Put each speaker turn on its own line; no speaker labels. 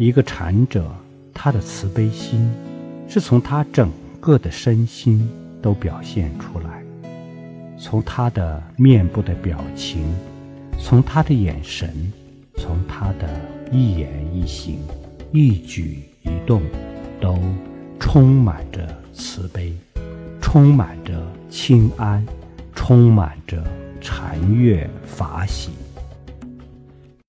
一个禅者他的慈悲心是从他整个的身心都表现出来。从他的面部的表情从他的眼神从他的一言一行一举一动都充满着慈悲充满着清安充满着禅悦法喜。